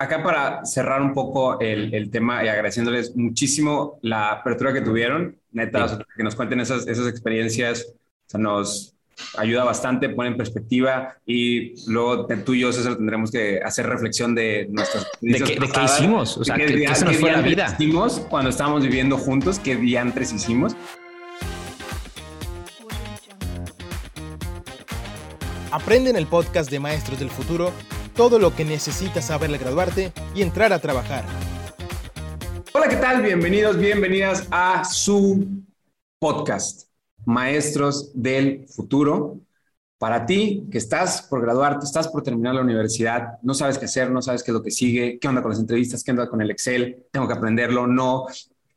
acá para cerrar un poco el, el, tema y agradeciéndoles muchísimo la apertura que tuvieron, neta, que nos cuenten esas, esas experiencias, o sea, nos ayuda bastante, pone en perspectiva y luego tú y yo, César, tendremos que hacer reflexión de nuestras... ¿De qué, ¿De qué, hicimos? O sea, ¿qué, ¿qué, se nos fue la vida? hicimos cuando estábamos viviendo juntos? ¿Qué diantres hicimos? Aprende en el podcast de Maestros del Futuro todo lo que necesitas saber al graduarte y entrar a trabajar. Hola, ¿qué tal? Bienvenidos, bienvenidas a su podcast, Maestros del Futuro. Para ti que estás por graduarte, estás por terminar la universidad, no sabes qué hacer, no sabes qué es lo que sigue, qué onda con las entrevistas, qué onda con el Excel, tengo que aprenderlo, no.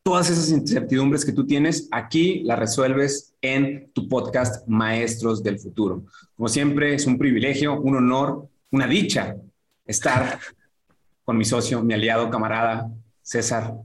Todas esas incertidumbres que tú tienes, aquí las resuelves en tu podcast Maestros del Futuro. Como siempre, es un privilegio, un honor una dicha estar con mi socio, mi aliado, camarada, César.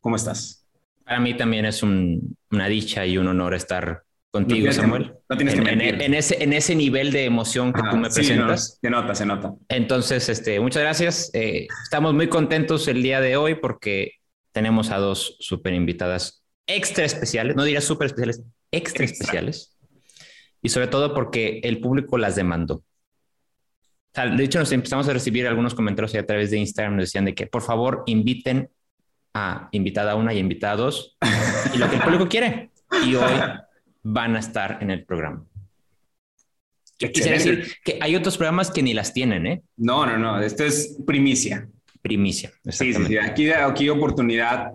¿Cómo estás? Para mí también es una dicha y un honor estar contigo, Samuel. no tienes que en, en, ese, en ese nivel de emoción que tú me presentas. se nota, se nota. Entonces, este, muchas gracias. Eh, estamos muy contentos el día de hoy porque tenemos a dos súper invitadas extra especiales, no diría súper especiales, extra, extra especiales. Y sobre todo porque el público las demandó de hecho, nos empezamos a recibir algunos comentarios a través de Instagram, nos decían de que por favor inviten a invitada una y invitada dos y lo que el público quiere. Y hoy van a estar en el programa. Quisiera decir que hay otros programas que ni las tienen, ¿eh? No, no, no. Esto es primicia. Primicia. Sí, sí, sí. Aquí, aquí oportunidad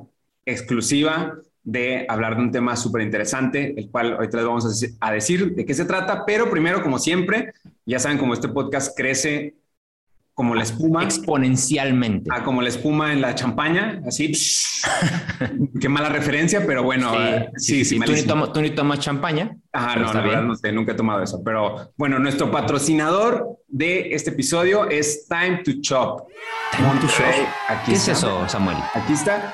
exclusiva de hablar de un tema súper interesante, el cual ahorita les vamos a decir de qué se trata, pero primero, como siempre, ya saben cómo este podcast crece como la espuma. Exponencialmente. Ah, como la espuma en la champaña, así. Qué mala referencia, pero bueno. Sí, sí, ¿Tú, ni tomas, champaña. Ajá, no, la verdad no sé, nunca he tomado eso. Pero bueno, nuestro patrocinador de este episodio es Time to Chop. Time to Chop. ¿Qué es eso, Samuel? Aquí está.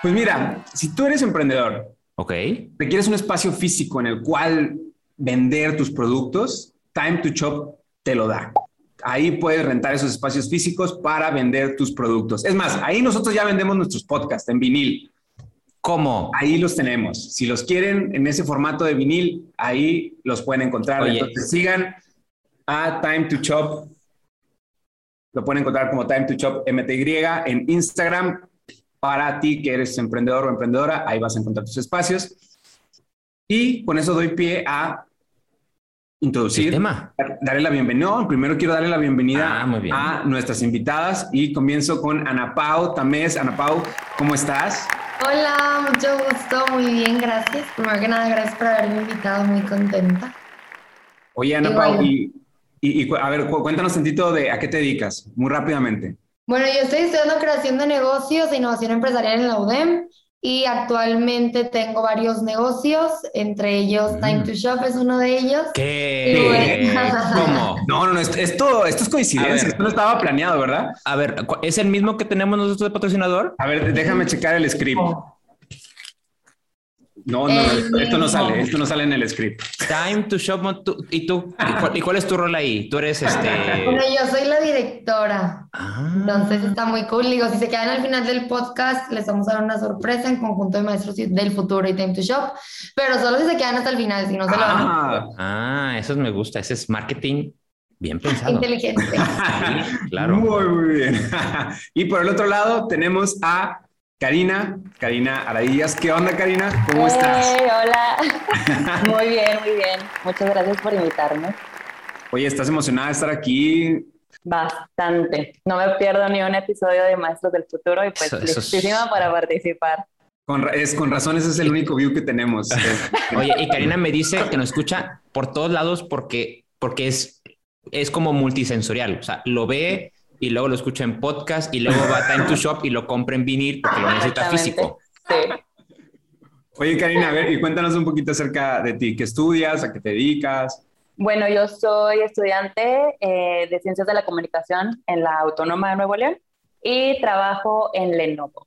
Pues mira, si tú eres emprendedor, ok, requieres un espacio físico en el cual vender tus productos, Time to Shop te lo da. Ahí puedes rentar esos espacios físicos para vender tus productos. Es más, ahí nosotros ya vendemos nuestros podcasts en vinil. ¿Cómo? Ahí los tenemos. Si los quieren en ese formato de vinil, ahí los pueden encontrar. Entonces sigan a Time to Shop. Lo pueden encontrar como Time to Shop MTY en Instagram para ti que eres emprendedor o emprendedora, ahí vas a encontrar tus espacios. Y con eso doy pie a introducir, tema? darle la bienvenida. primero quiero darle la bienvenida ah, a nuestras invitadas y comienzo con Ana Pau Tamés. Ana Pau, ¿cómo estás? Hola, mucho gusto, muy bien, gracias. Primero que nada, gracias por haberme invitado, muy contenta. Oye, Ana Pau, y, y, a ver, cuéntanos un tantito de a qué te dedicas, muy rápidamente. Bueno, yo estoy estudiando creación de negocios e innovación empresarial en la UDEM y actualmente tengo varios negocios, entre ellos mm. Time to Shop es uno de ellos. ¿Qué? ¿Cómo? No, no, no, esto, esto es coincidencia, esto no estaba planeado, ¿verdad? A ver, ¿es el mismo que tenemos nosotros de patrocinador? A ver, déjame checar el script. No, no, esto, no sale, esto no sale en el script. Time to shop. ¿Y tú? ¿Y cuál, es tu rol ahí? Tú eres este. Bueno, yo soy la directora. Ah. Entonces está muy cool. Digo, si se quedan al final del podcast, les vamos a dar una sorpresa en conjunto de maestros del futuro y Time to Shop. Pero solo si se quedan hasta el final, si no se lo van a. Ah, eso me gusta. Ese es marketing bien pensado. Inteligente. claro. Muy, muy bien. y por el otro lado tenemos a Karina, Karina Aradillas. ¿Qué onda, Karina? ¿Cómo estás? Hola. muy bien, muy bien. Muchas gracias por invitarme. Oye, ¿estás emocionada de estar aquí? Bastante. No me pierdo ni un episodio de Maestros del Futuro y pues listísima para participar. Con, es, con razón, ese es el único view que tenemos. Oye, y Karina me dice que nos escucha por todos lados porque, porque es, es como multisensorial. O sea, lo ve y luego lo escucha en podcast y luego va a Time to Shop y lo compra en vinil porque lo necesita físico. Sí. Oye, Karina, a ver, y cuéntanos un poquito acerca de ti. ¿Qué estudias? ¿A qué te dedicas? Bueno, yo soy estudiante eh, de Ciencias de la Comunicación en la Autónoma de Nuevo León y trabajo en Lenovo.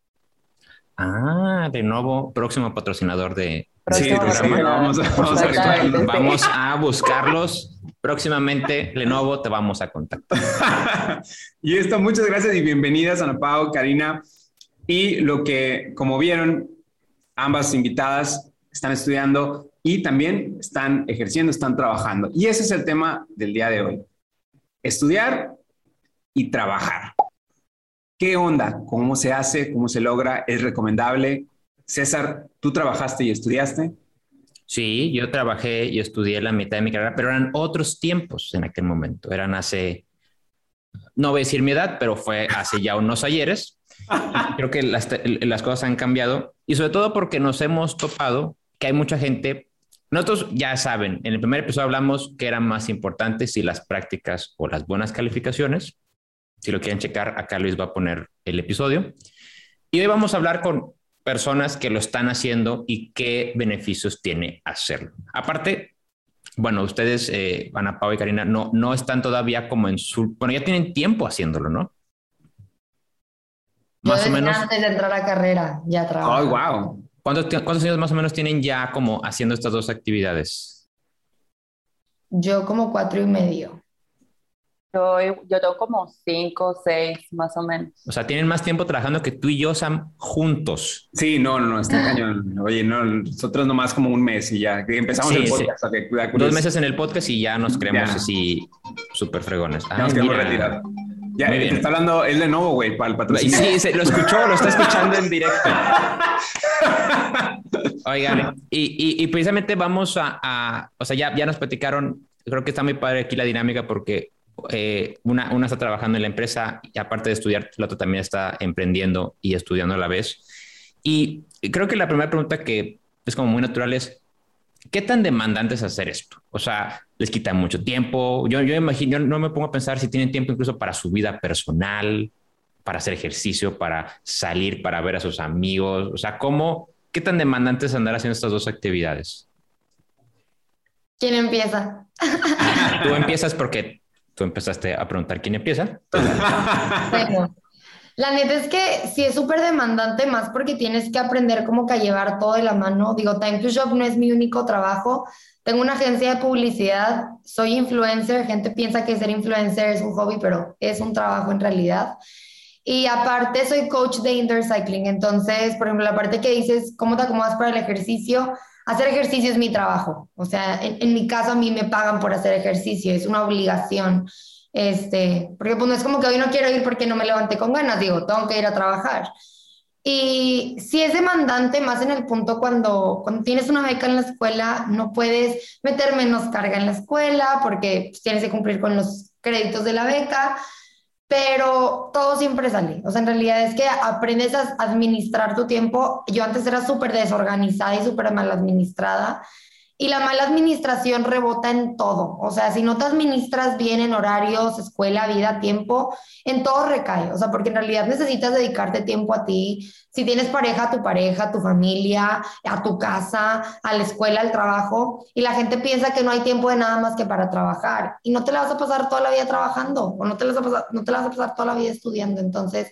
Ah, Lenovo, próximo patrocinador de, Sí, vamos, vamos, a, vamos a buscarlos. Próximamente, Lenovo, te vamos a contactar. y esto, muchas gracias y bienvenidas, Ana Pao, Karina. Y lo que, como vieron, ambas invitadas están estudiando y también están ejerciendo, están trabajando. Y ese es el tema del día de hoy. Estudiar y trabajar. ¿Qué onda? ¿Cómo se hace? ¿Cómo se logra? ¿Es recomendable? César, ¿tú trabajaste y estudiaste? Sí, yo trabajé y estudié la mitad de mi carrera, pero eran otros tiempos en aquel momento. Eran hace, no voy a decir mi edad, pero fue hace ya unos ayeres. Creo que las, las cosas han cambiado y sobre todo porque nos hemos topado que hay mucha gente nosotros ya saben, en el primer episodio hablamos que eran más importantes si las prácticas o las buenas calificaciones. Si lo quieren checar, acá Luis va a poner el episodio. Y hoy vamos a hablar con personas que lo están haciendo y qué beneficios tiene hacerlo. Aparte, bueno, ustedes, eh, Ana Pau y Karina, no, no están todavía como en su... Bueno, ya tienen tiempo haciéndolo, ¿no? Más o menos. Antes de entrar a la carrera, ya trabajo. ¡Oh, wow! ¿Cuántos, años más o menos tienen ya como haciendo estas dos actividades? Yo como cuatro y medio. Yo, yo tengo como cinco, seis, más o menos. O sea, tienen más tiempo trabajando que tú y yo, Sam, juntos. Sí, no, no, no, está cañón. Oye, no, nosotros nomás como un mes y ya empezamos el podcast. Dos meses en el podcast y ya nos creemos así súper fregones. Ya nos queremos retirar. Ya, está hablando él de nuevo, güey, para el patrocinio. Sí, lo escuchó, lo está escuchando en directo. Oigan, y, y, precisamente vamos a, o sea, ya, ya nos platicaron, creo que está muy padre aquí la dinámica porque eh, una, una está trabajando en la empresa y aparte de estudiar, la otra también está emprendiendo y estudiando a la vez. Y creo que la primera pregunta que es como muy natural es, ¿qué tan demandante es hacer esto? O sea, les quita mucho tiempo. Yo, yo imagino, yo no me pongo a pensar si tienen tiempo incluso para su vida personal, para hacer ejercicio, para salir, para ver a sus amigos. O sea, ¿cómo, qué tan demandante es andar haciendo estas dos actividades? ¿Quién empieza? Tú empiezas porque tú empezaste a preguntar quién empieza. La neta es que sí es súper demandante, más porque tienes que aprender como que a llevar todo de la mano. Digo, Time to Shop no es mi único trabajo. Tengo una agencia de publicidad, soy influencer. Gente piensa que ser influencer es un hobby, pero es un trabajo en realidad. Y aparte soy coach de indoor cycling. Entonces, por ejemplo, la parte que dices, ¿cómo te acomodas para el ejercicio? Hacer ejercicio es mi trabajo. O sea, en, mi caso a mí me pagan por hacer ejercicio, es una obligación. Este, porque pues no es como que hoy no quiero ir porque no me levanté con ganas, digo, tengo que ir a trabajar. Y si es demandante, más en el punto cuando, cuando tienes una beca en la escuela, no puedes meter menos carga en la escuela porque pues, tienes que cumplir con los créditos de la beca, pero todo siempre sale. O sea, en realidad es que aprendes a administrar tu tiempo. Yo antes era súper desorganizada y súper mal administrada y la mala administración rebota en todo. O sea, si no te administras bien en horarios, escuela, vida, tiempo, en todo recae. O sea, porque en realidad necesitas dedicarte tiempo a ti. Si tienes pareja, a tu pareja, a tu familia, a tu casa, a la escuela, al trabajo. Y la gente piensa que no hay tiempo de nada más que para trabajar. Y no te la vas a pasar toda la vida trabajando o no te la vas a pasar, no te la vas a pasar toda la vida estudiando. Entonces,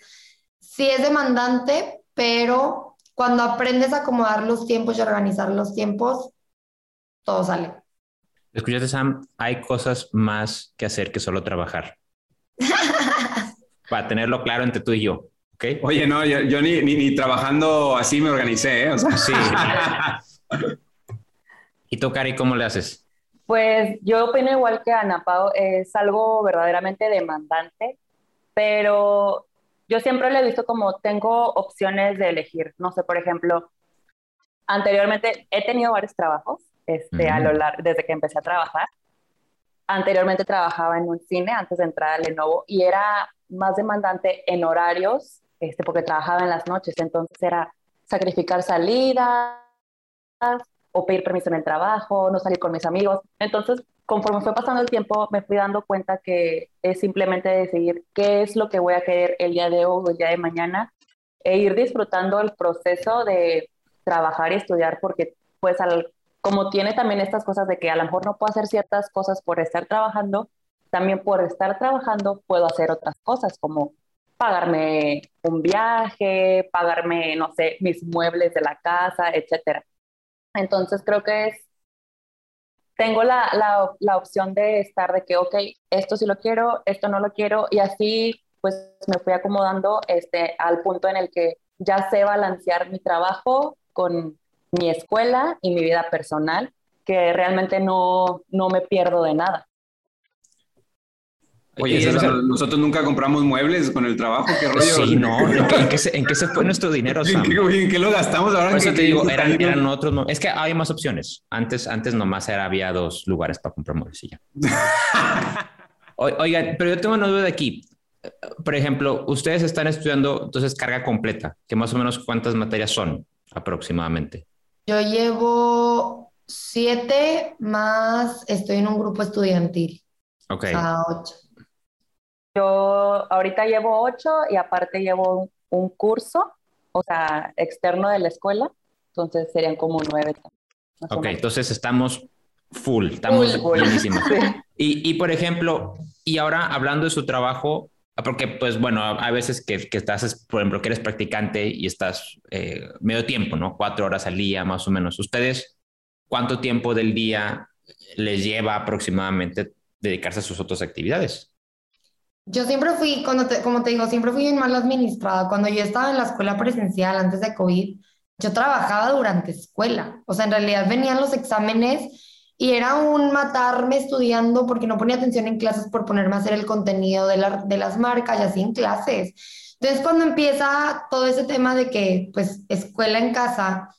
sí es demandante, pero cuando aprendes a acomodar los tiempos y organizar los tiempos, todo sale. Escuchaste, Sam, hay cosas más que hacer que solo trabajar. Para tenerlo claro entre tú y yo. ¿okay? Oye, no, yo, ni, ni, trabajando así me organicé, ¿eh? O sea. Sí. ¿Y tú, Cari, cómo le haces? Pues yo opino igual que Ana Pao, es algo verdaderamente demandante, pero yo siempre lo he visto como tengo opciones de elegir. No sé, por ejemplo, anteriormente he tenido varios trabajos este, a lo largo, desde que empecé a trabajar. Anteriormente trabajaba en un cine antes de entrar a Lenovo y era más demandante en horarios, este, porque trabajaba en las noches, entonces era sacrificar salidas o pedir permiso en el trabajo, no salir con mis amigos. Entonces, conforme fue pasando el tiempo, me fui dando cuenta que es simplemente decidir qué es lo que voy a querer el día de hoy o el día de mañana e ir disfrutando el proceso de trabajar y estudiar porque pues al como tiene también estas cosas de que a lo mejor no puedo hacer ciertas cosas por estar trabajando, también por estar trabajando puedo hacer otras cosas como pagarme un viaje, pagarme, no sé, mis muebles de la casa, etcétera. Entonces creo que es, tengo la, la, la opción de estar de que, ok, esto sí lo quiero, esto no lo quiero, y así pues me fui acomodando este, al punto en el que ya sé balancear mi trabajo con mi escuela y mi vida personal, que realmente no, no me pierdo de nada. Oye, nosotros nunca compramos muebles con el trabajo, qué rollo. Sí, no, ¿en qué, se, fue nuestro dinero, Sam? ¿En qué, lo gastamos ahora? Por eso te digo, eran, eran, otros, no, es que hay más opciones. Antes, antes nomás era, había dos lugares para comprar muebles y ya. Oigan, pero yo tengo una duda de aquí. Por ejemplo, ustedes están estudiando entonces carga completa, que más o menos cuántas materias son aproximadamente. Yo llevo siete más, estoy en un grupo estudiantil. Ok. A ocho. Yo ahorita llevo ocho y aparte llevo un, curso, o sea, externo de la escuela, entonces serían como nueve. Ok, entonces estamos full, estamos buenísimos. Y, y, por ejemplo, y ahora hablando de su trabajo, porque pues bueno, a veces que, que estás, por ejemplo, que eres practicante y estás eh, medio tiempo, ¿no? Cuatro horas al día más o menos. ¿Ustedes cuánto tiempo del día les lleva aproximadamente dedicarse a sus otras actividades? Yo siempre fui, cuando como te digo, siempre fui bien mal administrada. Cuando yo estaba en la escuela presencial antes de COVID, yo trabajaba durante escuela. O sea, en realidad venían los exámenes y era un matarme estudiando porque no ponía atención en clases por ponerme a hacer el contenido de, la, de las marcas y así en clases. Entonces, cuando empieza todo ese tema de que, pues, escuela en casa,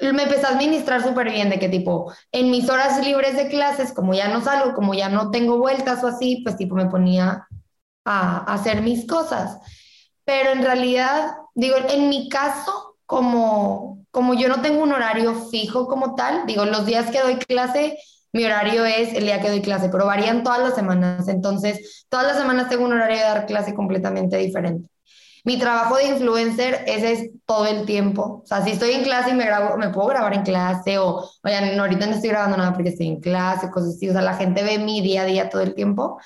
me empecé a administrar súper bien de que tipo, en mis horas libres de clases, como ya no salgo, como ya no tengo vueltas o así, pues tipo me ponía a, hacer mis cosas. Pero en realidad, digo, en mi caso, como, como yo no tengo un horario fijo como tal, digo, los días que doy clase, mi horario es el día que doy clase, pero varían todas las semanas. Entonces, todas las semanas tengo un horario de dar clase completamente diferente. Mi trabajo de influencer ese es todo el tiempo. O sea, si estoy en clase y me puedo grabar en clase o, no, ahorita no estoy grabando nada porque estoy en clase, cosas así. O sea, la gente ve mi día a día todo el tiempo.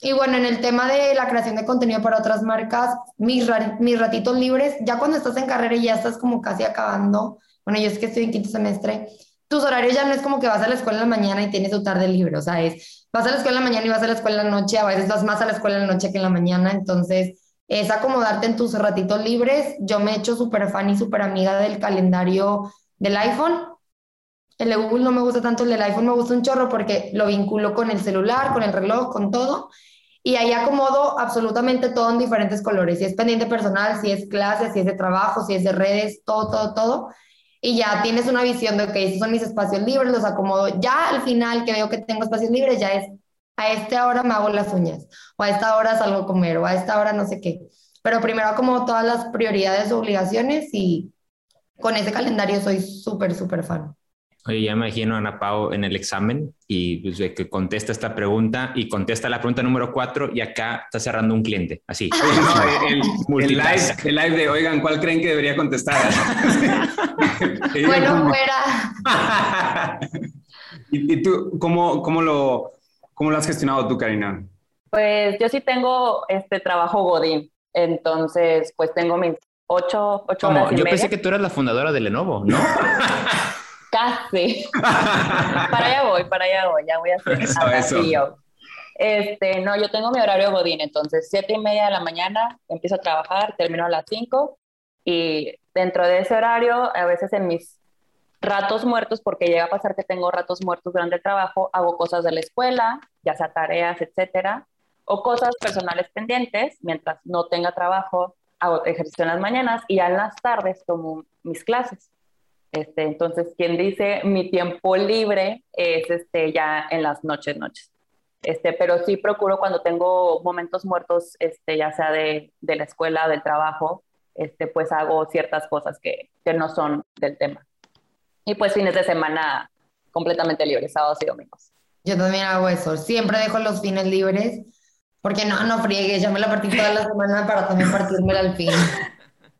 Y bueno, en el tema de la creación de contenido para otras marcas, mis, mis ratitos libres, ya cuando estás en carrera y ya estás como casi acabando, bueno, yo es que estoy en quinto semestre, tus horarios ya no es como que vas a la escuela en la mañana y tienes tu tarde libre, o sea, es, vas a la escuela en la mañana y vas a la escuela en la noche, a veces vas más a la escuela en la noche que en la mañana, entonces es acomodarte en tus ratitos libres. Yo me he hecho súper fan y súper amiga del calendario del iPhone. El de Google no me gusta tanto, el del iPhone me gusta un chorro porque lo vinculo con el celular, con el reloj, con todo y ahí acomodo absolutamente todo en diferentes colores, si es pendiente personal, si es clase, si es de trabajo, si es de redes, todo, todo, todo. Y ya tienes una visión de, que esos son mis espacios libres, los acomodo. Ya al final que veo que tengo espacios libres, ya es, a esta hora me hago las uñas, o a esta hora salgo a comer, o a esta hora no sé qué. Pero primero acomodo todas las prioridades, obligaciones y con ese calendario soy súper, súper fan. Oye, ya me imagino a Ana Pau en el examen y pues, que contesta esta pregunta y contesta la pregunta número cuatro y acá está cerrando un cliente, así. el, live, de, oigan, ¿cuál creen que debería contestar? bueno, fuera. ¿Y, tú, cómo, cómo, lo, cómo lo has gestionado tú, Karina? Pues yo sí tengo este trabajo Godín, entonces pues tengo mis ocho, ocho horas Yo pensé que tú eras la fundadora de Lenovo, ¿no? Casi. para allá voy, para allá voy, ya voy a hacer eso, eso. Este, no, yo tengo mi horario godín, entonces siete y media de la mañana empiezo a trabajar, termino a las cinco y dentro de ese horario, a veces en mis ratos muertos, porque llega a pasar que tengo ratos muertos durante el trabajo, hago cosas de la escuela, ya sea tareas, etcétera, o cosas personales pendientes, mientras no tenga trabajo, hago ejercicio en las mañanas y ya en las tardes tomo mis clases. Este, entonces, quien dice mi tiempo libre es este, ya en las noches, noches. Este, pero sí procuro cuando tengo momentos muertos, este, ya sea de, de la escuela, del trabajo, este, pues hago ciertas cosas que, que, no son del tema. Y pues fines de semana completamente libres, sábados y domingos. Yo también hago eso, siempre dejo los fines libres, porque no, no friegue, ya me la partí toda la semana para también partírmela al fin.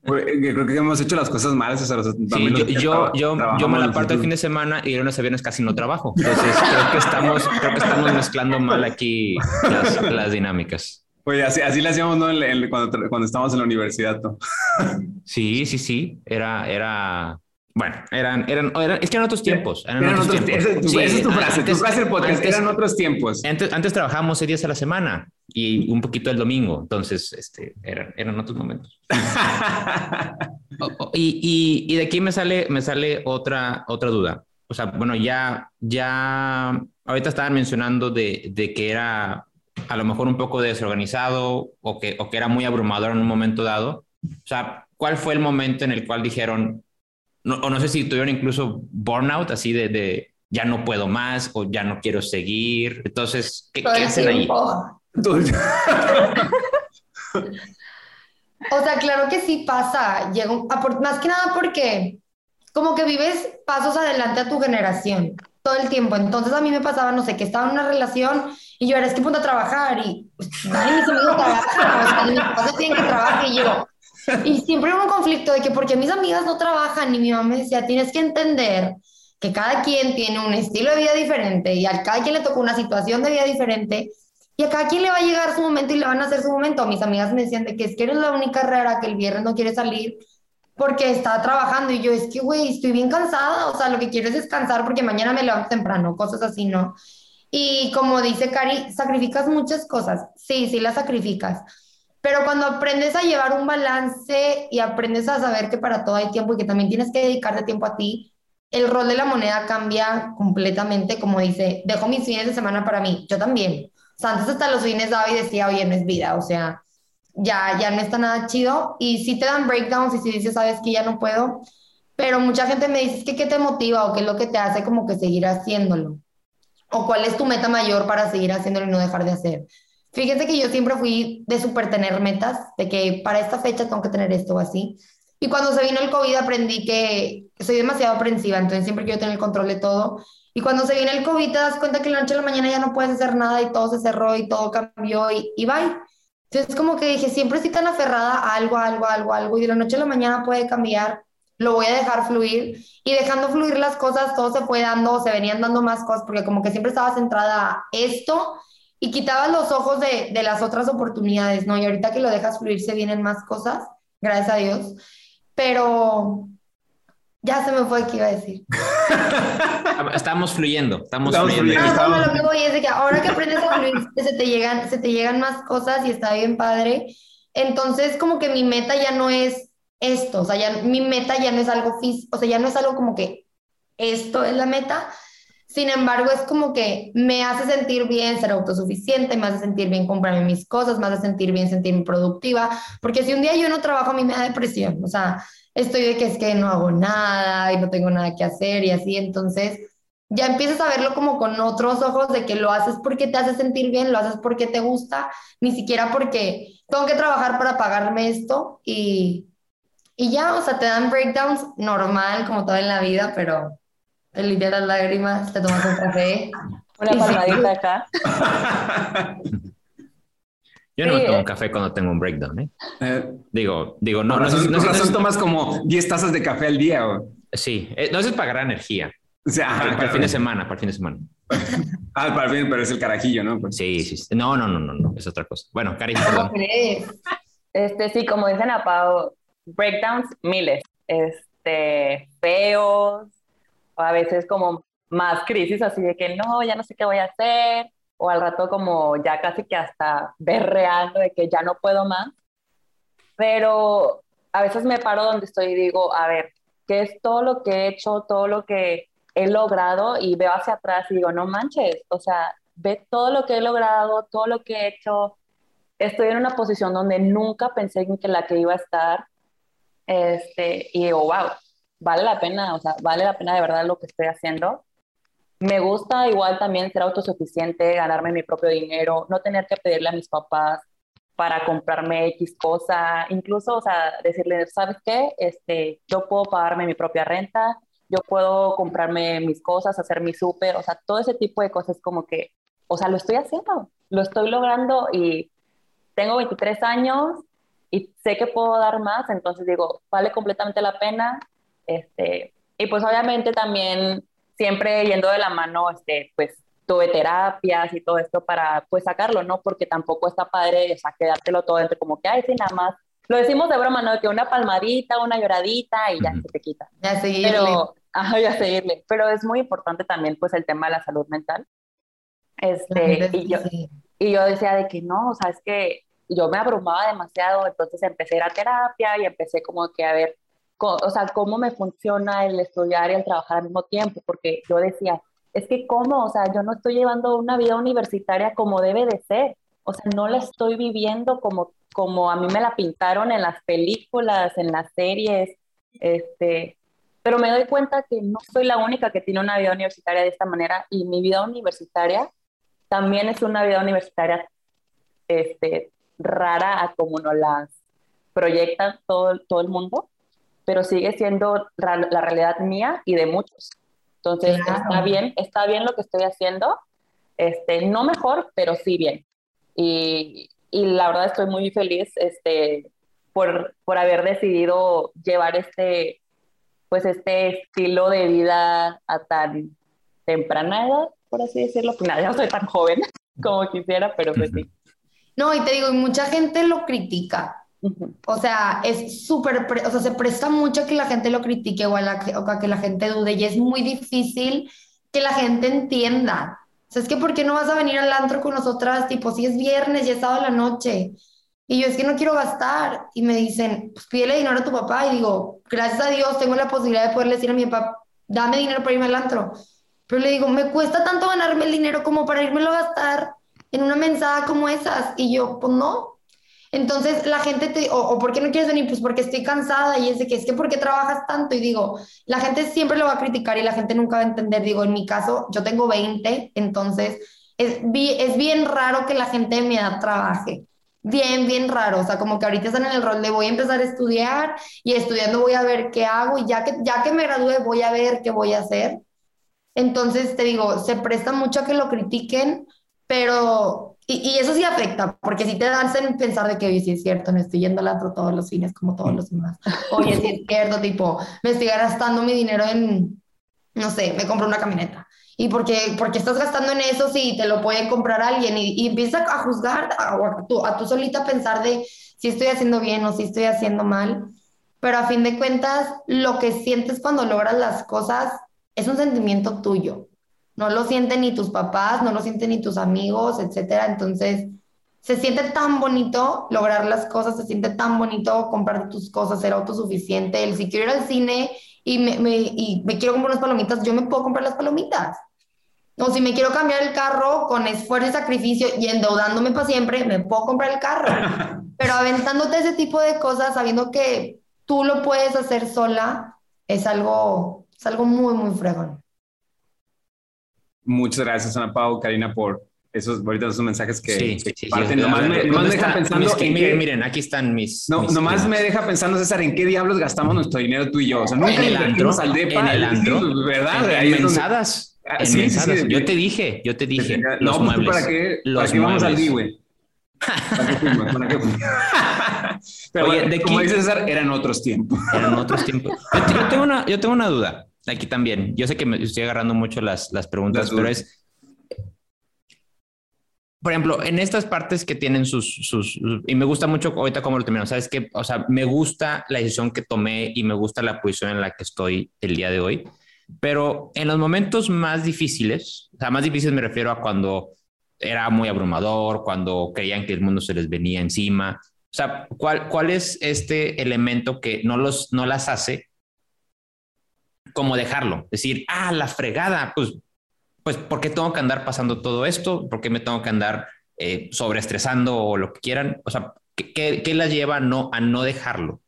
Creo que hemos hecho las cosas mal. yo, yo, yo, me la parto el fin de semana y los aviones casi no trabajo. Entonces creo que estamos, creo que estamos mezclando mal aquí las, las dinámicas. Oye, así, así le hacíamos ¿no? cuando, cuando estábamos en la universidad. ¿no? sí, sí, sí. Era, era Bueno, eran, eran, eran, es que eran otros tiempos. Eran, otros, tiempos. Esa, es tu frase, tu frase del podcast. eran otros tiempos. Antes, antes trabajábamos seis días a la semana y un poquito el domingo. Entonces, este, eran, eran otros momentos. y, y, y, de aquí me sale, me sale otra, otra duda. O sea, bueno, ya, ya, ahorita estaban mencionando de, de que era a lo mejor un poco desorganizado o que, o que era muy abrumador en un momento dado. O sea, ¿cuál fue el momento en el cual dijeron, no, o no sé si tuvieron incluso burnout, así de, de, ya no puedo más o ya no quiero seguir. Entonces, ¿qué, ¿qué hacen ahí? o sea, claro que sí pasa. Llego, más que nada porque como que vives pasos adelante a tu generación todo el tiempo. Entonces a mí me pasaba, no sé, que estaba en una relación y yo era, es que punto a trabajar y pues, nadie mis amigos trabajan, o sea, mis papás tienen que trabajar y yo, y siempre hubo un conflicto de que porque mis amigas no trabajan y mi mamá me decía, tienes que entender que cada quien tiene un estilo de vida diferente y a cada quien le tocó una situación de vida diferente y a cada quien le va a llegar su momento y le van a hacer su momento. Mis amigas me decían de que es que eres la única rara que el viernes no quiere salir porque está trabajando y yo es que, güey, estoy bien cansada, o sea, lo que quiero es descansar porque mañana me levanto temprano, cosas así, ¿no? Y como dice Cari, sacrificas muchas cosas, sí, sí las sacrificas pero cuando aprendes a llevar un balance y aprendes a saber que para todo hay tiempo y que también tienes que dedicarte tiempo a ti, el rol de la moneda cambia completamente, como dice, dejo mis fines de semana para mí, yo también. O sea, antes hasta los fines daba y decía, oye, no es vida, o sea, ya, ya no está nada chido. Y si te dan breakdowns y si dices, sabes que ya no puedo, pero mucha gente me dice, que qué te motiva o qué es lo que te hace como que seguir haciéndolo. O cuál es tu meta mayor para seguir haciéndolo y no dejar de hacer. Fíjense que yo siempre fui de súper tener metas, de que para esta fecha tengo que tener esto o así. Y cuando se vino el COVID aprendí que soy demasiado aprensiva, entonces siempre quiero tener el control de todo. Y cuando se viene el COVID te das cuenta que la noche a la mañana ya no puedes hacer nada y todo se cerró y todo cambió y, y bye. Entonces como que dije, siempre estoy tan aferrada a algo, algo, algo, algo y de la noche a la mañana puede cambiar, lo voy a dejar fluir y dejando fluir las cosas, todo se fue dando, se venían dando más cosas porque como que siempre estaba centrada a esto y quitabas los ojos de, de, las otras oportunidades, ¿no? Y ahorita que lo dejas fluir se vienen más cosas, gracias a Dios. Pero ya se me fue qué iba a decir. estamos fluyendo, estamos, fluyendo. Ah, lo que voy es de que ahora que aprendes a fluir, se te llegan, se te llegan más cosas y está bien padre. Entonces, como que mi meta ya no es esto, o sea, ya, mi meta ya no es algo físico, o sea, ya no es algo como que esto es la meta, sin embargo, es como que me hace sentir bien ser autosuficiente, me hace sentir bien comprarme mis cosas, me hace sentir bien sentirme productiva, porque si un día yo no trabajo, a mí me da depresión, o sea, estoy de que es que no hago nada y no tengo nada que hacer y así, entonces ya empiezas a verlo como con otros ojos de que lo haces porque te hace sentir bien, lo haces porque te gusta, ni siquiera porque tengo que trabajar para pagarme esto y, y ya, o sea, te dan breakdowns normal como todo en la vida, pero te limpias las lágrimas, te tomas un café. Una palmadita acá. Yo no tomo café cuando tengo un breakdown, ¿eh? eh digo, digo, no. no, no, razón tomas como 10 tazas de café al día. ¿o? Sí, eh, no es para agarrar energía. O sea, para, el fin de semana, para el fin de semana. ah, para el fin, pero es el carajillo, ¿no? Pues. Sí, sí, No, no, no, no, no, es otra cosa. Bueno, cariño, perdón. Este, sí, como dicen a Pau, breakdowns miles. Este, feos, a veces como más crisis, así de que no, ya no sé qué voy a hacer, o al rato como ya casi que hasta berreando de que ya no puedo más. Pero a veces me paro donde estoy y digo, a ver, ¿qué es todo lo que he hecho, todo lo que he logrado? Y veo hacia atrás y digo, no manches, o sea, ve todo lo que he logrado, todo lo que he hecho. Estoy en una posición donde nunca pensé en que la que iba a estar. Este, y digo, wow, vale la pena, o sea, vale la pena de verdad lo que estoy haciendo. Me gusta igual también ser autosuficiente, ganarme mi propio dinero, no tener que pedirle a mis papás para comprarme X cosa, incluso, o sea, decirle, ¿sabes qué? Este, yo puedo pagarme mi propia renta, yo puedo comprarme mis cosas, hacer mi súper, o sea, todo ese tipo de cosas como que, o sea, lo estoy haciendo, lo estoy logrando y tengo 23 años y sé que puedo dar más, entonces digo, vale completamente la pena, este, y pues obviamente también siempre yendo de la mano, este, pues tuve terapias y todo esto para pues sacarlo, ¿no? Porque tampoco está padre, o sea, quedártelo todo dentro como que, ay, sí, nada más lo decimos de broma, ¿no? Que una palmadita, una lloradita y ya se te quita. Ya seguirle. Pero, ajá, ya seguirle. Pero es muy importante también, pues, el tema de la salud mental. Este, y yo, y yo decía de que no, o sea, es que yo me abrumaba demasiado, entonces empecé a ir a terapia y empecé como que a ver, o sea, cómo me funciona el estudiar y el trabajar al mismo tiempo, porque yo decía, es que cómo, o sea, yo no estoy llevando una vida universitaria como debe de ser, o sea, no la estoy viviendo como, como a mí me la pintaron en las películas, en las series, este, pero me doy cuenta que no soy la única que tiene una vida universitaria de esta manera y mi vida universitaria también es una vida universitaria este, rara a como nos las proyectan todo, todo el mundo, pero sigue siendo la realidad mía y de muchos. Entonces, está bien, está bien lo que estoy haciendo, este, no mejor, pero sí bien. Y, y la verdad estoy muy feliz este, por, por haber decidido llevar este, pues este estilo de vida a tan temprana edad por así decirlo, pues nada, ya no soy tan joven como quisiera, pero pues sí. No, y te digo, mucha gente lo critica. O sea, es súper, o sea, se presta mucho a que la gente lo critique o a, la, o a que la gente dude y es muy difícil que la gente entienda. O sea, es que ¿por qué no vas a venir al antro con nosotras? Tipo, si es viernes y es sábado la noche. Y yo es que no quiero gastar. Y me dicen, pues pídele dinero a tu papá. Y digo, gracias a Dios tengo la posibilidad de poderle decir a mi papá, dame dinero para irme al antro. Pero le digo, me cuesta tanto ganarme el dinero como para irme a gastar en una mensada como esas. Y yo, pues no. Entonces la gente te, o, o ¿por qué no quieres venir? Pues porque estoy cansada y es de que es que ¿por qué trabajas tanto? Y digo, la gente siempre lo va a criticar y la gente nunca va a entender. Digo, en mi caso, yo tengo 20, entonces es, es bien raro que la gente de mi edad trabaje. Bien, bien raro. O sea, como que ahorita están en el rol de voy a empezar a estudiar y estudiando voy a ver qué hago y ya que, ya que me gradúe voy a ver qué voy a hacer. Entonces, te digo, se presta mucho a que lo critiquen, pero, y, eso sí afecta, porque si te dan en pensar de que, oye, sí es cierto, me estoy yendo al otro todos los fines como todos los demás. Oye, sí es cierto, tipo, me estoy gastando mi dinero en, no sé, me compro una camioneta. ¿Y por qué, porque estás gastando en eso si te lo puede comprar alguien? Y, y empieza a juzgar, a, a, tú, a tú solita pensar de si estoy haciendo bien o si estoy haciendo mal. Pero a fin de cuentas, lo que sientes cuando logras las cosas es un sentimiento tuyo. No lo sienten ni tus papás, no lo sienten ni tus amigos, etcétera. Entonces, se siente tan bonito lograr las cosas, se siente tan bonito comprar tus cosas, ser autosuficiente. El si quiero ir al cine y me, me, y me quiero comprar unas palomitas, yo me puedo comprar las palomitas. O si me quiero cambiar el carro con esfuerzo y sacrificio y endeudándome para siempre, me puedo comprar el carro. Pero aventándote ese tipo de cosas, sabiendo que tú lo puedes hacer sola, es algo es algo muy, muy fregón. Muchas gracias, Ana Pau, Karina, por esos, ahorita esos mensajes que, sí, sí, sí, Nomás, me, deja pensando. miren, miren, aquí están mis. No, nomás me deja pensando, César, en qué diablos gastamos nuestro dinero tú y yo. O sea, nunca en el antro, al depa, en el antro, ¿verdad? En, en mensadas. Ah, en mensadas. yo te dije, yo te dije. Los no, pues, muebles. ¿Para qué, los ¿para qué vamos al D, güey? ¿Para qué Pero Oye, de como dice César, eran otros tiempos. Eran otros tiempos. Yo, tengo, una, yo tengo una duda aquí también. Yo sé que me estoy agarrando mucho las, las preguntas, pero es, por ejemplo, en estas partes que tienen sus, sus, y me gusta mucho ahorita cómo lo termino, sabes que, o sea, me gusta la decisión que tomé y me gusta la posición en la que estoy el día de hoy, pero en los momentos más difíciles, o sea, más difíciles me refiero a cuando era muy abrumador, cuando creían que el mundo se les venía encima, o sea, ¿cuál, cuál es este elemento que no, los, no las hace como dejarlo? Decir, ah, la fregada, pues pues, ¿por qué tengo que andar pasando todo esto? ¿Por qué me tengo que andar eh, sobreestresando o lo que quieran? O sea, ¿qué, qué las lleva no, a no dejarlo?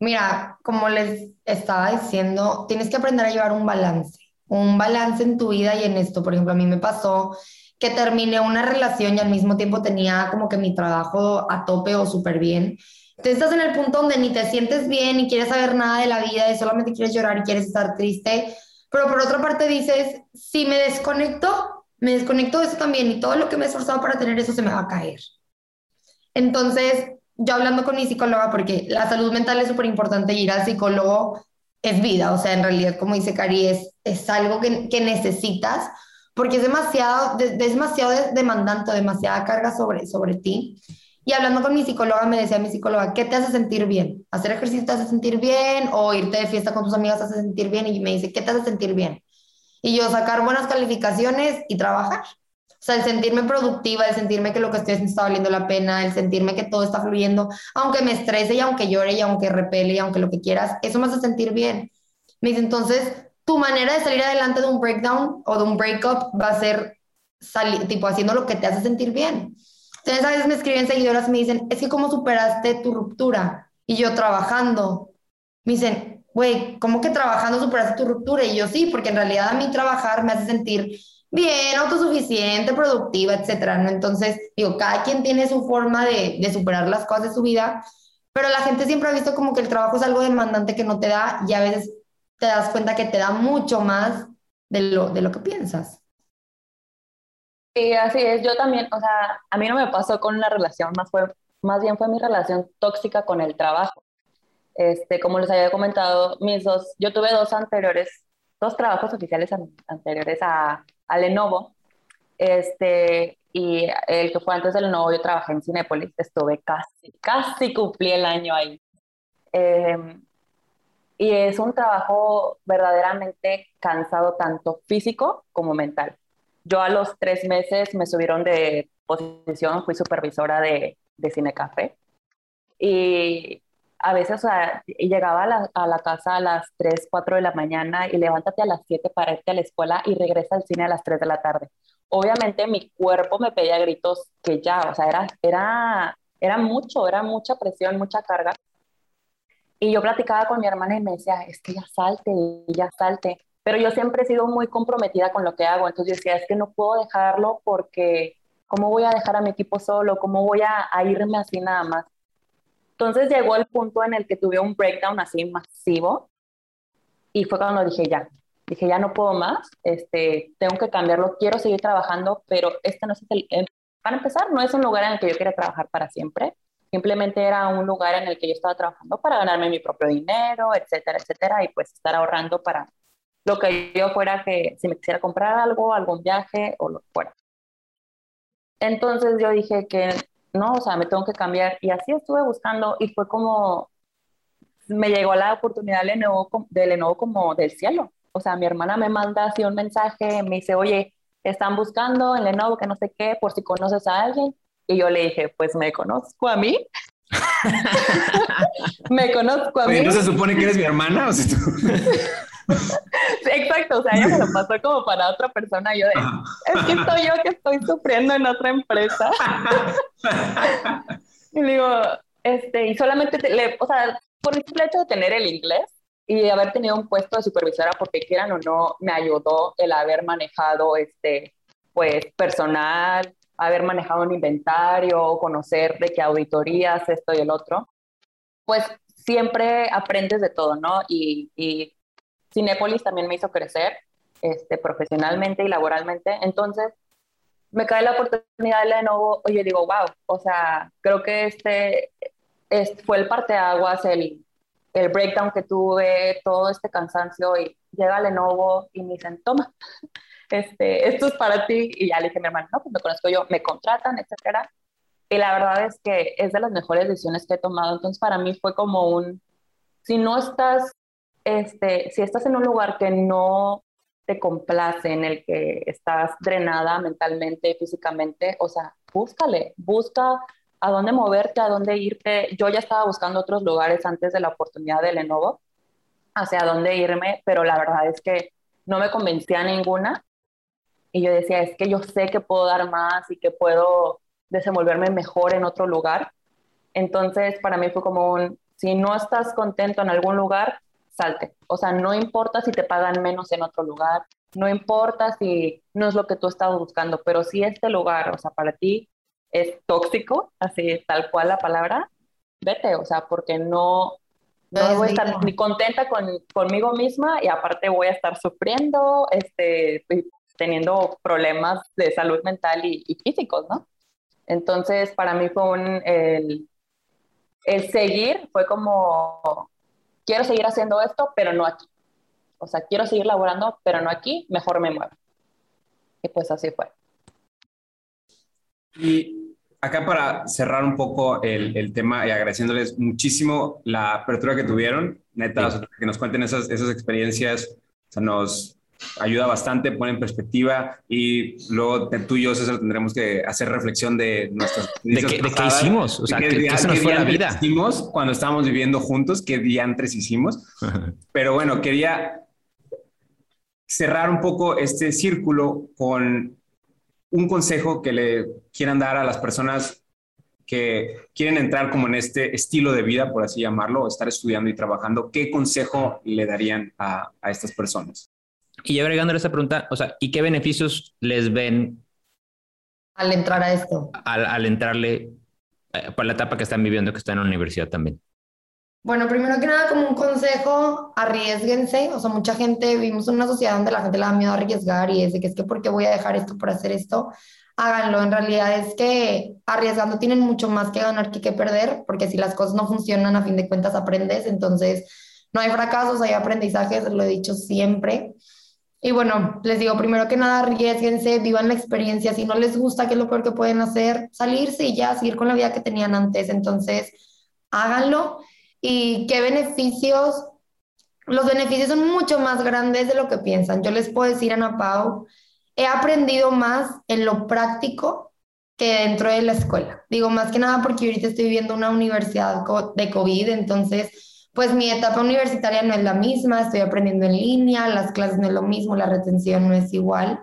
Mira, como les estaba diciendo, tienes que aprender a llevar un balance, un balance en tu vida y en esto. Por ejemplo, a mí me pasó que terminé una relación y al mismo tiempo tenía como que mi trabajo a tope o súper bien. Entonces estás en el punto donde ni te sientes bien, ni quieres saber nada de la vida y solamente quieres llorar y quieres estar triste pero por otra parte dices, si me desconecto, me desconecto de eso también y todo lo que me he esforzado para tener eso se me va a caer. Entonces, yo hablando con mi psicóloga, porque la salud mental es súper importante y ir al psicólogo es vida, o sea, en realidad, como dice Cari, es, es algo que, que necesitas porque es demasiado, de, demasiado demandante, demasiada carga sobre, sobre ti. Y hablando con mi psicóloga, me decía mi psicóloga, ¿qué te hace sentir bien? ¿Hacer ejercicio te hace sentir bien? ¿O irte de fiesta con tus amigas te hace sentir bien? Y me dice, ¿qué te hace sentir bien? Y yo sacar buenas calificaciones y trabajar. O sea, el sentirme productiva, el sentirme que lo que estoy haciendo está valiendo la pena, el sentirme que todo está fluyendo, aunque me estrese y aunque llore y aunque repele y aunque lo que quieras, eso me hace sentir bien. Me dice, entonces, tu manera de salir adelante de un breakdown o de un breakup va a ser tipo haciendo lo que te hace sentir bien. Entonces a veces me escriben seguidoras y me dicen, es que cómo superaste tu ruptura y yo trabajando. Me dicen, güey, ¿cómo que trabajando superaste tu ruptura? Y yo sí, porque en realidad a mí trabajar me hace sentir bien, autosuficiente, productiva, etcétera, ¿no? Entonces, digo, cada quien tiene su forma de, de superar las cosas de su vida, pero la gente siempre ha visto como que el trabajo es algo demandante que no te da y a veces te das cuenta que te da mucho más de lo, de lo que piensas. Sí, así es. Yo también, o sea, a mí no me pasó con una relación, más, fue, más bien fue mi relación tóxica con el trabajo. Este, como les había comentado, mis dos, yo tuve dos anteriores, dos trabajos oficiales anteriores a, a Lenovo. Este, y el que fue antes de Lenovo, yo trabajé en Cinepolis, estuve casi, casi cumplí el año ahí. Em, y es un trabajo verdaderamente cansado, tanto físico como mental. Yo a los tres meses me subieron de posición, fui supervisora de, de Cine Café. Y a veces o sea, llegaba a la, a la, casa a las 3, 4 de la mañana y levántate a las 7 para irte a la escuela y regresa al cine a las 3 de la tarde. Obviamente mi cuerpo me pedía gritos que ya, o sea, era, era, era mucho, era mucha presión, mucha carga. Y yo platicaba con mi hermana y me decía, es que ya salte, ya salte pero yo siempre he sido muy comprometida con lo que hago, entonces yo decía, es que no puedo dejarlo porque ¿cómo voy a dejar a mi equipo solo? ¿Cómo voy a, irme así nada más? Entonces llegó el punto en el que tuve un breakdown así masivo y fue cuando dije ya, dije ya no puedo más, este, tengo que cambiarlo, quiero seguir trabajando, pero este no es el, para empezar, no es un lugar en el que yo quiera trabajar para siempre, simplemente era un lugar en el que yo estaba trabajando para ganarme mi propio dinero, etcétera, etcétera, y pues estar ahorrando para lo que yo fuera que si me quisiera comprar algo, algún viaje o lo que fuera. Entonces yo dije que no, o sea, me tengo que cambiar y así estuve buscando y fue como, me llegó la oportunidad de Lenovo, de Lenovo como del cielo. O sea, mi hermana me manda así un mensaje, me dice, oye, están buscando en Lenovo que no sé qué, por si conoces a alguien. Y yo le dije, pues me conozco a mí. me conozco a mí. ¿No se supone que eres mi hermana? O sea, tú... exacto, o sea, ella me lo pasó como para otra persona. Yo de, es que soy yo que estoy sufriendo en otra empresa. y digo, este, y solamente, le, o sea, por el simple hecho de tener el inglés y haber tenido un puesto de supervisora, porque quieran o no, me ayudó el haber manejado, este, pues, personal, haber manejado un inventario, conocer de qué auditorías, esto y el otro, pues siempre aprendes de todo, ¿no? Y, y Cinépolis también me hizo crecer este, profesionalmente y laboralmente. Entonces, me cae la oportunidad de Lenovo. Oye, digo, wow, o sea, creo que este, este fue el parteaguas, el, el breakdown que tuve, todo este cansancio. Y llega Lenovo y me dicen, toma, este, esto es para ti. Y ya le dije a mi hermano, no, pues me conozco yo, me contratan, etcétera. Y la verdad es que es de las mejores decisiones que he tomado. Entonces, para mí fue como un, si no estás este, si estás en un lugar que no te complace, en el que estás drenada mentalmente, físicamente, o sea, búscale, busca a dónde moverte, a dónde irte. Yo ya estaba buscando otros lugares antes de la oportunidad de Lenovo, hacia dónde irme, pero la verdad es que no me convencía ninguna. Y yo decía, es que yo sé que puedo dar más y que puedo desenvolverme mejor en otro lugar. Entonces, para mí fue como un, si no estás contento en algún lugar, salte. O sea, no importa si te pagan menos en otro lugar, no importa si no es lo que tú estabas buscando, pero si este lugar, o sea, para ti es tóxico, así tal cual la palabra, vete, o sea, porque no, no voy a estar ni contenta con, conmigo misma y aparte voy a estar sufriendo, este, teniendo problemas de salud mental y, físicos, ¿no? Entonces, para mí fue un, el, el seguir, fue como quiero seguir haciendo esto, pero no aquí. O sea, quiero seguir laborando, pero no aquí, mejor me muevo. Y pues así fue. Y acá para cerrar un poco el, el, tema y agradeciéndoles muchísimo la apertura que tuvieron, neta, que nos cuenten esas, esas experiencias, o sea, nos ayuda bastante, pone en perspectiva y luego tú y yo, César, tendremos que hacer reflexión de nuestras... ¿De qué, de qué hicimos? O sea, ¿qué, qué, se nos fue la vida? hicimos cuando estábamos viviendo juntos? ¿Qué diantres hicimos? Pero bueno, quería cerrar un poco este círculo con un consejo que le quieran dar a las personas que quieren entrar como en este estilo de vida, por así llamarlo, estar estudiando y trabajando, ¿qué consejo le darían a, a estas personas? Y agregando esa pregunta, o sea, ¿y qué beneficios les ven al entrar a esto? Al, al entrarle eh, por la etapa que están viviendo, que están en la universidad también. Bueno, primero que nada, como un consejo, arriesguense. O sea, mucha gente, vivimos en una sociedad donde la gente le da miedo a arriesgar y es de que es que ¿por qué voy a dejar esto por hacer esto? Háganlo. En realidad es que arriesgando tienen mucho más que ganar que que perder, porque si las cosas no funcionan, a fin de cuentas aprendes. Entonces, no hay fracasos, hay aprendizajes, lo he dicho siempre. Y bueno, les digo, primero que nada, arriesguense, vivan la experiencia. Si no les gusta, ¿qué es lo peor que pueden hacer? Salirse y ya, seguir con la vida que tenían antes. Entonces, háganlo y qué beneficios. Los beneficios son mucho más grandes de lo que piensan. Yo les puedo decir, Ana Pau, he aprendido más en lo práctico que dentro de la escuela. Digo, más que nada porque ahorita estoy viviendo una universidad de COVID, entonces, pues mi etapa universitaria no es la misma, estoy aprendiendo en línea, las clases no es lo mismo, la retención no es igual.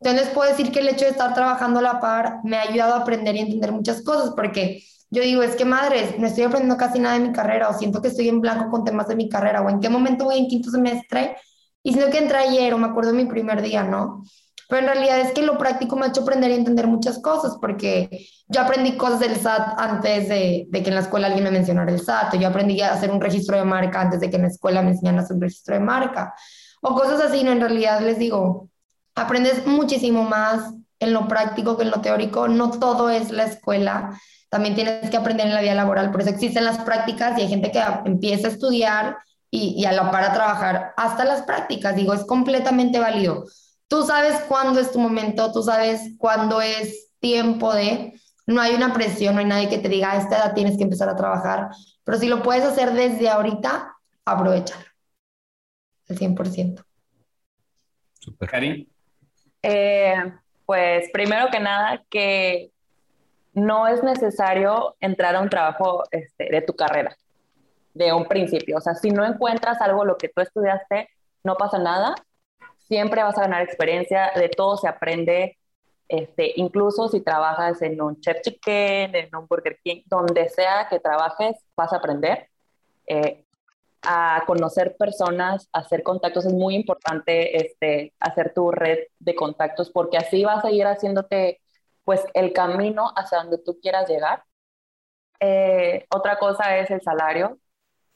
Entonces, puedo decir que el hecho de estar trabajando a la par me ha ayudado a aprender y entender muchas cosas, porque yo digo, es que madres, no estoy aprendiendo casi nada de mi carrera o siento que estoy en blanco con temas de mi carrera o en qué momento voy en quinto semestre y siento que entré ayer o me acuerdo mi primer día, ¿no? Pero en realidad es que lo práctico me ha hecho aprender y entender muchas cosas porque yo aprendí cosas del SAT antes de, de, que en la escuela alguien me mencionara el SAT, o yo aprendí a hacer un registro de marca antes de que en la escuela me enseñaran a hacer un registro de marca, o cosas así, ¿no? En realidad les digo, aprendes muchísimo más en lo práctico que en lo teórico, no todo es la escuela también tienes que aprender en la vida laboral. Por eso existen las prácticas y hay gente que empieza a estudiar y, y a la par a trabajar hasta las prácticas. Digo, es completamente válido. Tú sabes cuándo es tu momento, tú sabes cuándo es tiempo de... No hay una presión, no hay nadie que te diga a esta edad tienes que empezar a trabajar, pero si lo puedes hacer desde ahorita, aprovechalo. Al 100%. Super. Cari. Eh, pues primero que nada, que no es necesario entrar a un trabajo este, de tu carrera, de un principio. O sea, si no encuentras algo lo que tú estudiaste, no pasa nada. Siempre vas a ganar experiencia, de todo se aprende. Este, incluso si trabajas en un chef chicken, en un Burger King, donde sea que trabajes, vas a aprender. Eh, a conocer personas, hacer contactos, es muy importante este, hacer tu red de contactos porque así vas a ir haciéndote pues el camino hacia donde tú quieras llegar. Eh, otra cosa es el salario.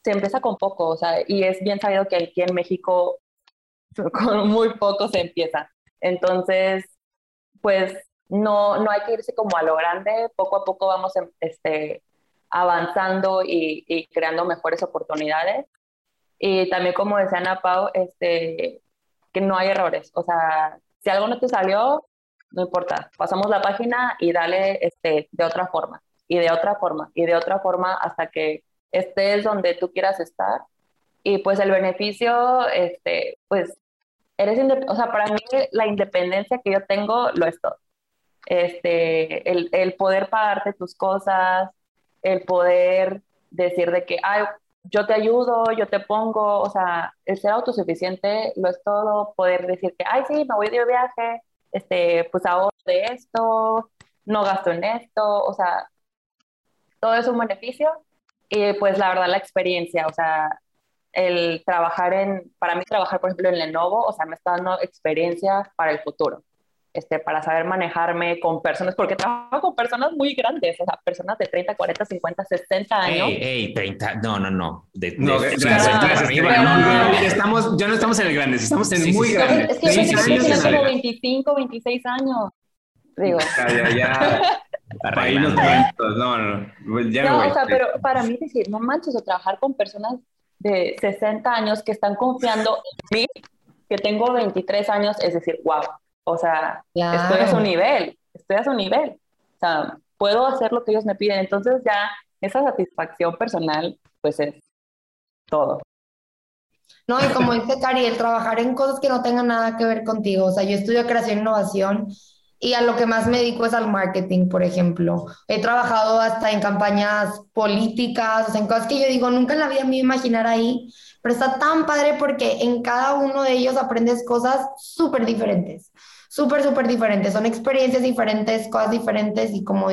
Se empieza con poco, o sea, y es bien sabido que aquí en México con muy poco se empieza. Entonces, pues no, no hay que irse como a lo grande, poco a poco vamos em, este, avanzando y, creando mejores oportunidades. Y también como decía Ana Pau, este, que no hay errores, o sea, si algo no te salió, no importa, pasamos la página y dale este, de otra forma, y de otra forma, y de otra forma hasta que estés donde tú quieras estar. Y pues el beneficio, este, pues, eres, o sea, para mí la independencia que yo tengo lo es todo. Este, el, el poder pagarte tus cosas, el poder decir de que, ay, yo te ayudo, yo te pongo, o sea, el ser autosuficiente lo es todo, poder decir que, ay, sí, me voy de viaje, este, pues ahorro de esto, no gasto en esto, o sea, todo es un beneficio y pues la verdad la experiencia, o sea, el trabajar en, para mí trabajar por ejemplo en Lenovo, o sea, me está dando experiencia para el futuro. Este, para saber manejarme con personas, porque trabajo con personas muy grandes, o sea, personas de 30, 40, 50, 60 años. Ey, ey, 30, no, no, no. De, de, no, de, no, no, no, estamos, ya no estamos en el grandes, estamos en sí, muy sí, grandes. Es que sí, sí, sí, sí, como 25, 26 años. Digo. Ya, ya, ya. Ahí nos cuentos, no, no, pues ya no, o sea, pero para mí decir, no manches, o trabajar con personas de 60 años que están confiando en mí, que tengo 23 años, es decir, wow, o sea, claro. estoy a su nivel, estoy a su nivel. O sea, puedo hacer lo que ellos me piden. Entonces ya esa satisfacción personal, pues es todo. No, y como dice Cari, el trabajar en cosas que no tengan nada que ver contigo. O sea, yo estudio creación e innovación y a lo que más me dedico es al marketing, por ejemplo. He trabajado hasta en campañas políticas, o sea, en cosas que yo digo, nunca la vida me iba a imaginar ahí, pero está tan padre porque en cada uno de ellos aprendes cosas súper diferentes, súper, súper diferentes. Son experiencias diferentes, cosas diferentes y como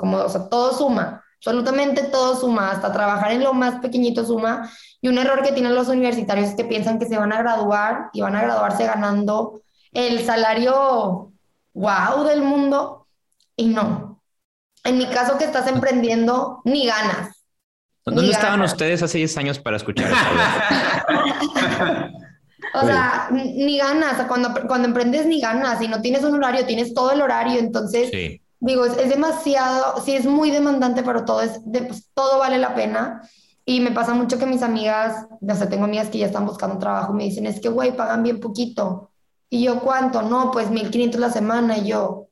como, o sea, todo suma, absolutamente todo suma, hasta trabajar en lo más pequeñito suma. Y un error que tienen los universitarios es que piensan que se van a graduar y van a graduarse ganando el salario wow del mundo y no. En mi caso que estás emprendiendo, ni ganas. ¿Dónde estaban ustedes hace 10 años para escuchar eso? o sea, ni ganas. Cuando, cuando emprendes, ni ganas. Si no tienes un horario, tienes todo el horario. Entonces, digo, es, demasiado, sí es muy demandante, pero todo, es pues, todo vale la pena. Y me pasa mucho que mis amigas, o sea, tengo amigas que ya están buscando trabajo y me dicen, es que, güey, pagan bien poquito. Y yo, ¿cuánto? No, pues 1500 la semana. Y yo,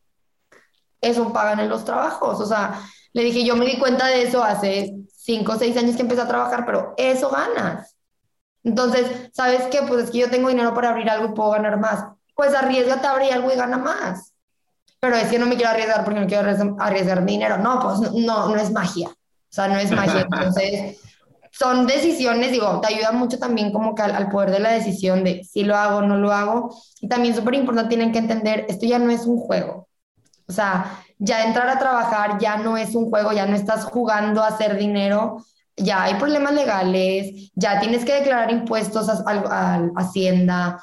eso pagan en los trabajos. O sea, le dije, yo me di cuenta de eso hace 5 o 6 años que empecé a trabajar, pero eso ganas. Entonces, ¿sabes qué? Pues es que yo tengo dinero para abrir algo y puedo ganar más. Pues arriesgate a abrir algo y gana más. Pero es que no me quiero arriesgar porque no quiero arriesgar dinero. No, pues no, no es magia. O sea, no es magia. Entonces, son decisiones, digo, te ayuda mucho también como que al, poder de la decisión de si lo hago o no lo hago. Y también súper importante, tienen que entender, esto ya no es un juego. O sea, ya entrar a trabajar ya no es un juego, ya no estás jugando a hacer dinero, ya hay problemas legales, ya tienes que declarar impuestos a, a, Hacienda.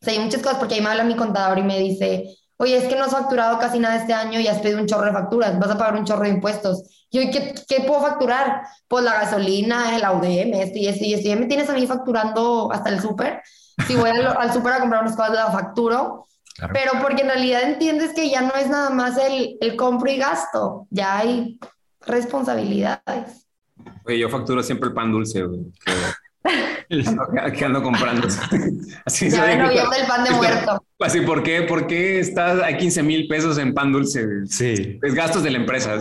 O sea, hay muchas cosas, porque ahí me habla mi contador y me dice, oye, es que no has facturado casi nada este año y has pedido un chorro de facturas, vas a pagar un chorro de impuestos. Yo, ¿qué, ¿qué, puedo facturar? Pues la gasolina, el AUDM, esto y esto y esto. Ya me tienes a mí facturando hasta el súper. Si voy al, al súper a comprar unas cosas, la facturo. Pero porque en realidad entiendes que ya no es nada más el, el compro y gasto, ya hay responsabilidades. Oye, yo facturo siempre el pan dulce, güey. que ando comprando. Así ya me el pan de muerto. Así, ¿por qué, ¿por qué estás a 15 mil pesos en pan dulce? Sí. Es gastos de la empresa.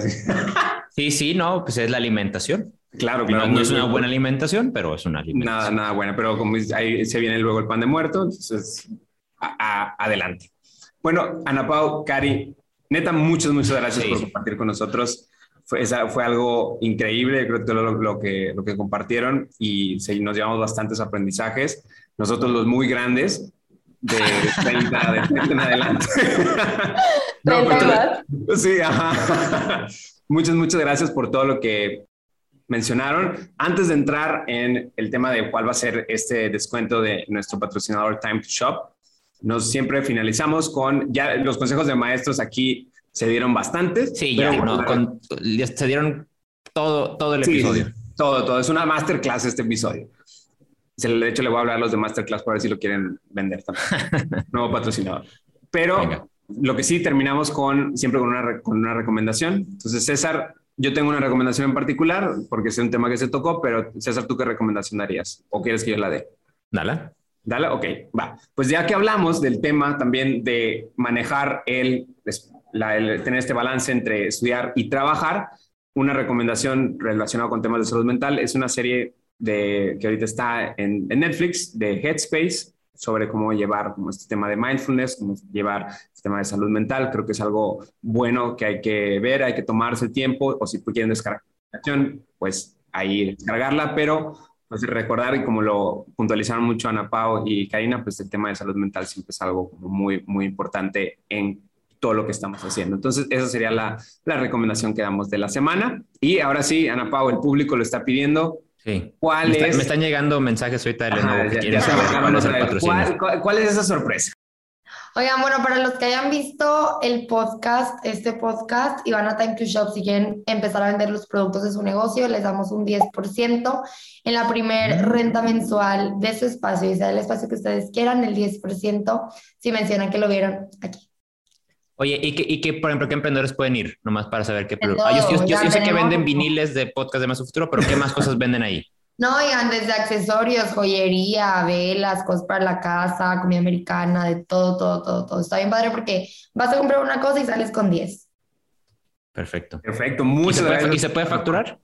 Sí, sí, no, pues es la alimentación. Claro, claro. No, es una buena alimentación, pero es una alimentación. Nada, nada buena, pero como ahí se viene luego el pan de muerto, entonces adelante. Bueno, Ana Pau, Cari, neta, muchas, muchas gracias por compartir con nosotros. Fue, fue algo increíble, creo que lo, lo, que lo que compartieron y sí, nos llevamos bastantes aprendizajes. Nosotros los muy grandes, de 30, de 30 en adelante. no, pues, sí, ajá. Muchas, muchas gracias por todo lo que mencionaron. Antes de entrar en el tema de cuál va a ser este descuento de nuestro patrocinador Time to Shop, nos siempre finalizamos con ya los consejos de maestros aquí se dieron bastante. Sí, ya, se dieron todo, todo el episodio. Todo, todo. Es una masterclass este episodio. De hecho, le voy a hablar a los de Masterclass para ver si lo quieren vender también. Nuevo patrocinador. Pero lo que sí terminamos con siempre con una, con una recomendación. Entonces, César, yo tengo una recomendación en particular porque es un tema que se tocó, pero César, ¿tú qué recomendación darías? ¿O quieres que yo la dé? Dale. Dale, ok, va. Pues ya que hablamos del tema también de manejar el, el tener este balance entre estudiar y trabajar, una recomendación relacionada con temas de salud mental es una serie de, que ahorita está en, Netflix, de Headspace, sobre cómo llevar como este tema de mindfulness, cómo llevar este tema de salud mental. Creo que es algo bueno que hay que ver, hay que tomarse el tiempo, o si quieren descargar pues ahí descargarla, pero pues recordar, y como lo puntualizaron mucho Ana Pau y Karina, pues el tema de salud mental siempre es algo muy, muy importante en todo lo que estamos haciendo. Entonces, esa sería la, la recomendación que damos de la semana. Y ahora sí, Ana Pau, el público lo está pidiendo. Sí. ¿Cuál me, es? me están llegando mensajes ahorita de Lenovo que saber cuál es esa sorpresa? Oigan, bueno, para los que hayan visto el podcast, este podcast, y van a Time to Shop, si quieren empezar a vender los productos de su negocio, les damos un 10% en la primer mm. renta mensual de su espacio, y sea el espacio que ustedes quieran, el 10%, si mencionan que lo vieron aquí. Oye, ¿y qué, y qué, por ejemplo, qué emprendedores pueden ir? Nomás para saber qué productos. Ah, yo, yo, sé que venden viniles de podcast de Más Futuro, pero ¿qué más cosas venden ahí? No, oigan, desde accesorios, joyería, velas, cosas para la casa, comida americana, de todo, todo, todo, todo. Está bien padre porque vas a comprar una cosa y sales con 10. Perfecto. Perfecto, muchas gracias. ¿Y se puede facturar?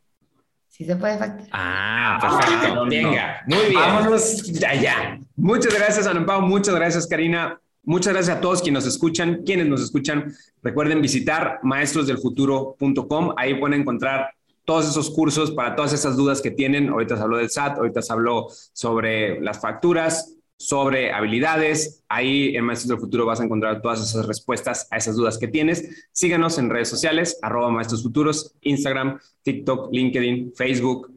Sí se puede facturar. Ah, perfecto. Venga, muy bien. Vámonos allá. Muchas gracias, Ana Pau. Muchas gracias, Karina. Muchas gracias a todos quienes nos escuchan, quienes nos escuchan. Recuerden visitar maestrosdelfuturo.com. Ahí pueden encontrar todos esos cursos para todas esas dudas que tienen. Ahorita se habló del SAT, ahorita se habló sobre las facturas, sobre habilidades. Ahí en Maestros del Futuro vas a encontrar todas esas respuestas a esas dudas que tienes. Síganos en redes sociales, arroba Maestros Instagram, TikTok, LinkedIn, Facebook,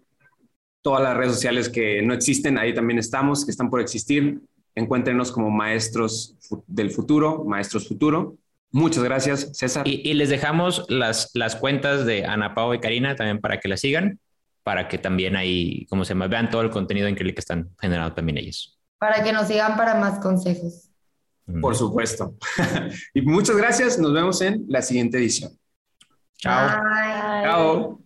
todas las redes sociales que no existen, ahí también estamos, que están por existir. Encuéntrenos como Maestros del Futuro, Maestros Futuro. Muchas gracias, César. Y, les dejamos las, las cuentas de Ana Pau y Karina también para que las sigan, para que también ahí, como se llama, vean todo el contenido increíble que están generando también ellos. Para que nos sigan para más consejos. Por supuesto. y muchas gracias. Nos vemos en la siguiente edición. Chao. Bye. Chao.